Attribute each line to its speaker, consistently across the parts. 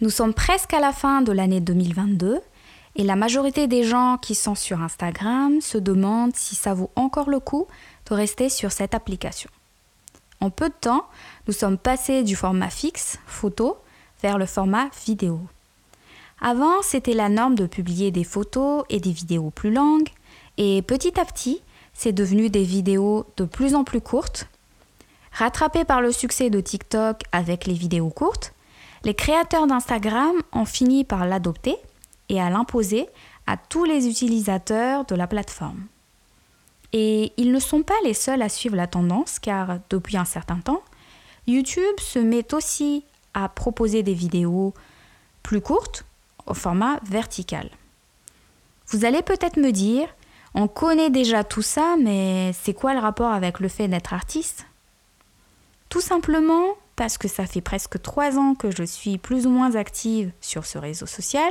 Speaker 1: Nous sommes presque à la fin de l'année 2022 et la majorité des gens qui sont sur Instagram se demandent si ça vaut encore le coup de rester sur cette application. En peu de temps, nous sommes passés du format fixe, photo, vers le format vidéo. Avant, c'était la norme de publier des photos et des vidéos plus longues, et petit à petit, c'est devenu des vidéos de plus en plus courtes. Rattrapés par le succès de TikTok avec les vidéos courtes, les créateurs d'Instagram ont fini par l'adopter et à l'imposer à tous les utilisateurs de la plateforme. Et ils ne sont pas les seuls à suivre la tendance car depuis un certain temps, YouTube se met aussi à proposer des vidéos plus courtes au format vertical. Vous allez peut-être me dire, on connaît déjà tout ça, mais c'est quoi le rapport avec le fait d'être artiste? Tout simplement parce que ça fait presque trois ans que je suis plus ou moins active sur ce réseau social,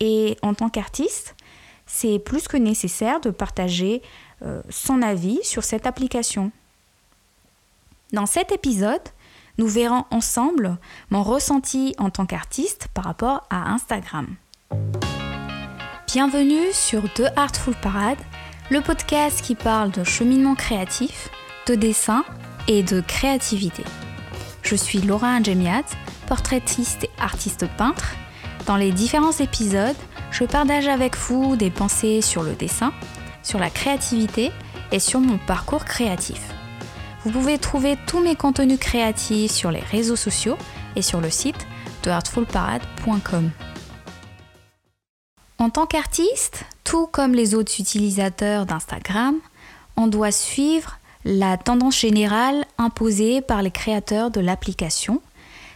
Speaker 1: et en tant qu'artiste, c'est plus que nécessaire de partager euh, son avis sur cette application. Dans cet épisode, nous verrons ensemble mon ressenti en tant qu'artiste par rapport à Instagram. Bienvenue sur The Artful Parade, le podcast qui parle de cheminement créatif, de dessin et de créativité. Je suis Laura Ingemiat, portraitiste et artiste peintre. Dans les différents épisodes, je partage avec vous des pensées sur le dessin, sur la créativité et sur mon parcours créatif. Vous pouvez trouver tous mes contenus créatifs sur les réseaux sociaux et sur le site de artfulparade.com. En tant qu'artiste, tout comme les autres utilisateurs d'Instagram, on doit suivre la tendance générale imposée par les créateurs de l'application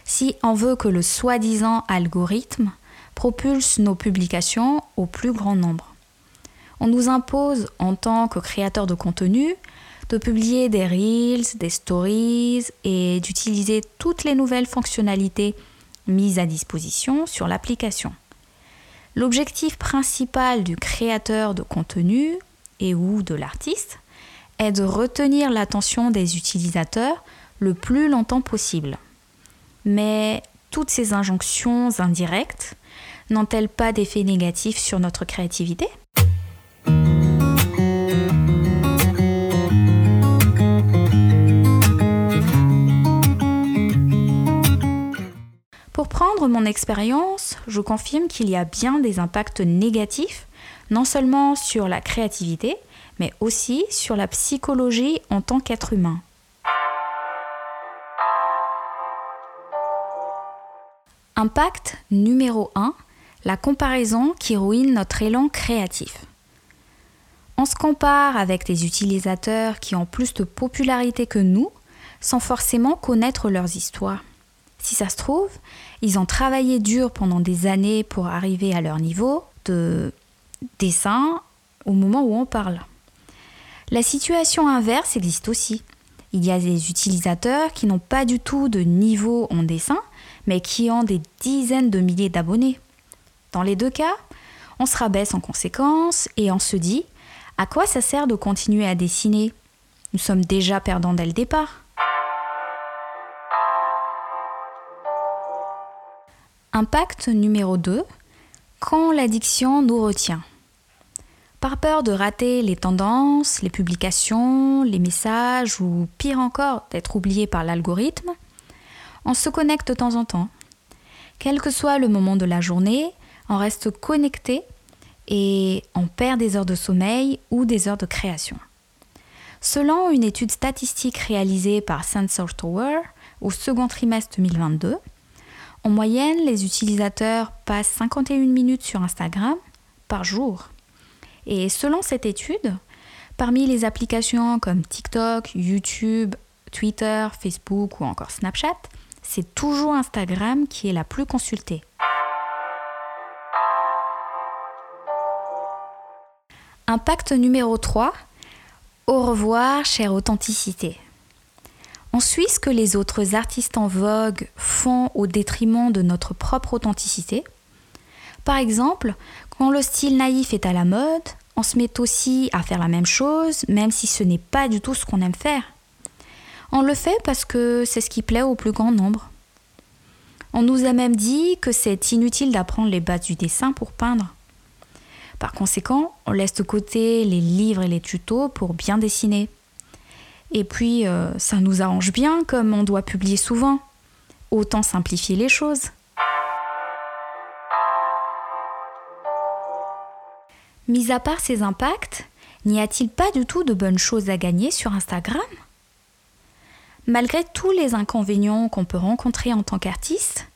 Speaker 1: si on veut que le soi-disant algorithme propulse nos publications au plus grand nombre. On nous impose, en tant que créateur de contenu, de publier des reels, des stories et d'utiliser toutes les nouvelles fonctionnalités mises à disposition sur l'application. L'objectif principal du créateur de contenu et ou de l'artiste est de retenir l'attention des utilisateurs le plus longtemps possible. Mais toutes ces injonctions indirectes n'ont-elles pas d'effet négatif sur notre créativité? Pour prendre mon expérience, je confirme qu'il y a bien des impacts négatifs, non seulement sur la créativité, mais aussi sur la psychologie en tant qu'être humain. Impact numéro 1, la comparaison qui ruine notre élan créatif. On se compare avec des utilisateurs qui ont plus de popularité que nous sans forcément connaître leurs histoires. Si ça se trouve, ils ont travaillé dur pendant des années pour arriver à leur niveau de dessin au moment où on parle. La situation inverse existe aussi. Il y a des utilisateurs qui n'ont pas du tout de niveau en dessin, mais qui ont des dizaines de milliers d'abonnés. Dans les deux cas, on se rabaisse en conséquence et on se dit à quoi ça sert de continuer à dessiner? Nous sommes déjà perdants dès le départ. Impact numéro 2. Quand l'addiction nous retient. Par peur de rater les tendances, les publications, les messages ou pire encore d'être oublié par l'algorithme, on se connecte de temps en temps. Quel que soit le moment de la journée, on reste connecté et on perd des heures de sommeil ou des heures de création. Selon une étude statistique réalisée par Sensor Tower au second trimestre 2022, en moyenne, les utilisateurs passent 51 minutes sur Instagram par jour. Et selon cette étude, parmi les applications comme TikTok, YouTube, Twitter, Facebook ou encore Snapchat, c'est toujours Instagram qui est la plus consultée. Impact numéro 3. Au revoir, chère authenticité. On suit ce que les autres artistes en vogue font au détriment de notre propre authenticité. Par exemple, quand le style naïf est à la mode, on se met aussi à faire la même chose, même si ce n'est pas du tout ce qu'on aime faire. On le fait parce que c'est ce qui plaît au plus grand nombre. On nous a même dit que c'est inutile d'apprendre les bases du dessin pour peindre. Par conséquent, on laisse de côté les livres et les tutos pour bien dessiner. Et puis, euh, ça nous arrange bien comme on doit publier souvent. Autant simplifier les choses. Mis à part ces impacts, n'y a-t-il pas du tout de bonnes choses à gagner sur Instagram? Malgré tous les inconvénients qu'on peut rencontrer en tant qu'artiste,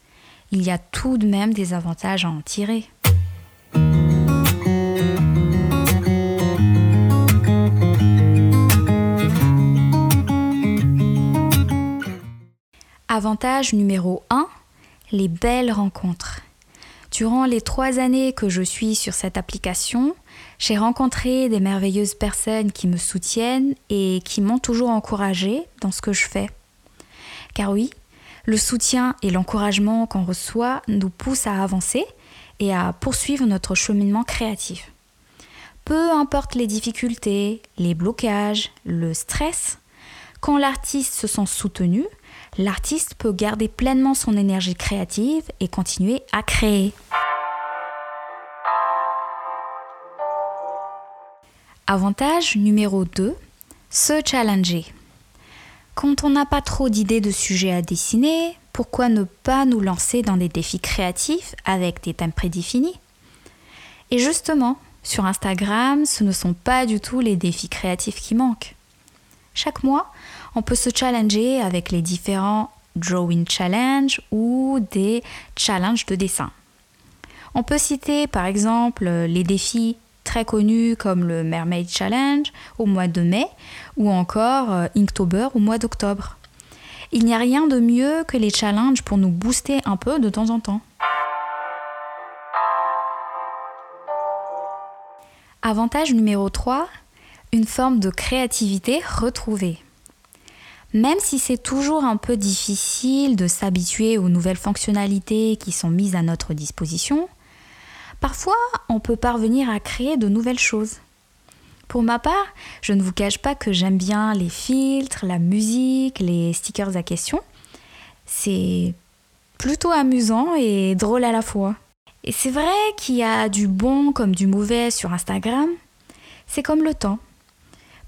Speaker 1: il y a tout de même des avantages à en tirer. Avantage numéro 1, les belles rencontres. Durant les trois années que je suis sur cette application, j'ai rencontré des merveilleuses personnes qui me soutiennent et qui m'ont toujours encouragée dans ce que je fais. Car oui, le soutien et l'encouragement qu'on reçoit nous poussent à avancer et à poursuivre notre cheminement créatif. Peu importe les difficultés, les blocages, le stress, quand l'artiste se sent soutenu, l'artiste peut garder pleinement son énergie créative et continuer à créer. Avantage numéro 2, se challenger. Quand on n'a pas trop d'idées de sujets à dessiner, pourquoi ne pas nous lancer dans des défis créatifs avec des thèmes prédéfinis? Et justement, sur Instagram, ce ne sont pas du tout les défis créatifs qui manquent. Chaque mois, on peut se challenger avec les différents Drawing Challenge ou des challenges de dessin. On peut citer par exemple les défis très connus comme le Mermaid Challenge au mois de mai ou encore euh, Inktober au mois d'octobre. Il n'y a rien de mieux que les challenges pour nous booster un peu de temps en temps. Avantage numéro 3, une forme de créativité retrouvée. Même si c'est toujours un peu difficile de s'habituer aux nouvelles fonctionnalités qui sont mises à notre disposition, parfois on peut parvenir à créer de nouvelles choses. Pour ma part, je ne vous cache pas que j'aime bien les filtres, la musique, les stickers à questions. C'est plutôt amusant et drôle à la fois. Et c'est vrai qu'il y a du bon comme du mauvais sur Instagram. C'est comme le temps.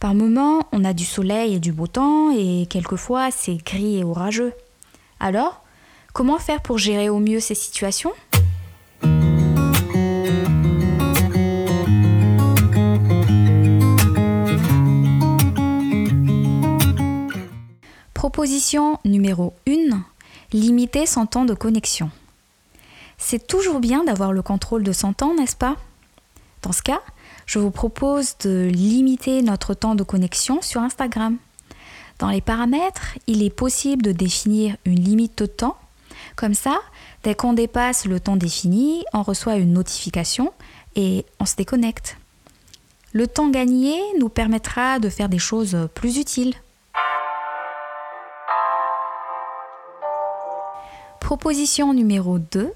Speaker 1: Par moments, on a du soleil et du beau temps, et quelquefois c'est gris et orageux. Alors, comment faire pour gérer au mieux ces situations? Proposition numéro 1. Limiter son temps de connexion. C'est toujours bien d'avoir le contrôle de son temps, n'est-ce pas? Dans ce cas, je vous propose de limiter notre temps de connexion sur Instagram. Dans les paramètres, il est possible de définir une limite de temps. Comme ça, dès qu'on dépasse le temps défini, on reçoit une notification et on se déconnecte. Le temps gagné nous permettra de faire des choses plus utiles. Proposition numéro 2.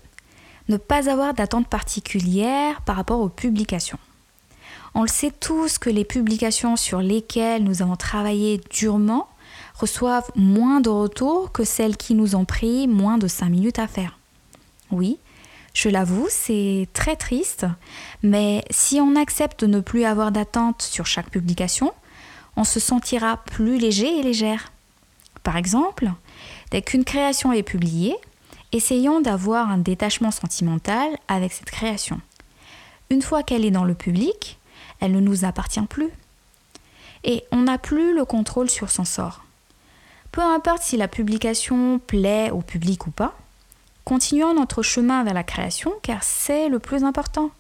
Speaker 1: Ne pas avoir d'attente particulière par rapport aux publications. On le sait tous que les publications sur lesquelles nous avons travaillé durement reçoivent moins de retours que celles qui nous ont pris moins de 5 minutes à faire. Oui, je l'avoue, c'est très triste, mais si on accepte de ne plus avoir d'attente sur chaque publication, on se sentira plus léger et légère. Par exemple, dès qu'une création est publiée, essayons d'avoir un détachement sentimental avec cette création. Une fois qu'elle est dans le public, elle ne nous appartient plus. Et on n'a plus le contrôle sur son sort. Peu importe si la publication plaît au public ou pas, continuons notre chemin vers la création car c'est le plus important.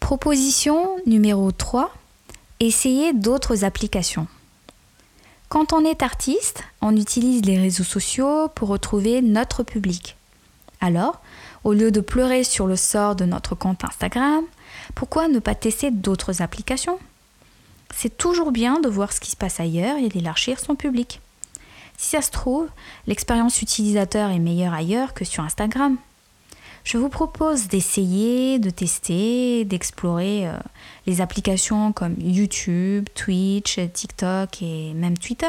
Speaker 1: Proposition numéro 3. Essayez d'autres applications. Quand on est artiste, on utilise les réseaux sociaux pour retrouver notre public. Alors, au lieu de pleurer sur le sort de notre compte Instagram, pourquoi ne pas tester d'autres applications? C'est toujours bien de voir ce qui se passe ailleurs et d'élargir son public. Si ça se trouve, l'expérience utilisateur est meilleure ailleurs que sur Instagram. Je vous propose d'essayer, de tester, d'explorer euh, les applications comme YouTube, Twitch, TikTok et même Twitter.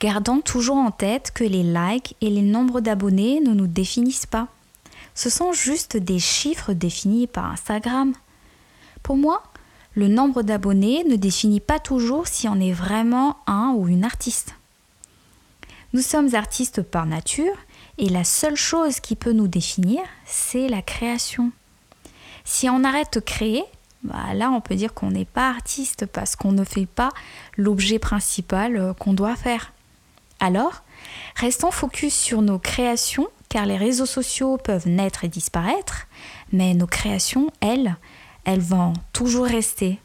Speaker 1: Gardons toujours en tête que les likes et les nombres d'abonnés ne nous définissent pas. Ce sont juste des chiffres définis par Instagram. Pour moi, le nombre d'abonnés ne définit pas toujours si on est vraiment un ou une artiste. Nous sommes artistes par nature et la seule chose qui peut nous définir, c'est la création. Si on arrête de créer, bah là on peut dire qu'on n'est pas artiste parce qu'on ne fait pas l'objet principal euh, qu'on doit faire. Alors, restons focus sur nos créations car les réseaux sociaux peuvent naître et disparaître, mais nos créations, elles, elles vont toujours rester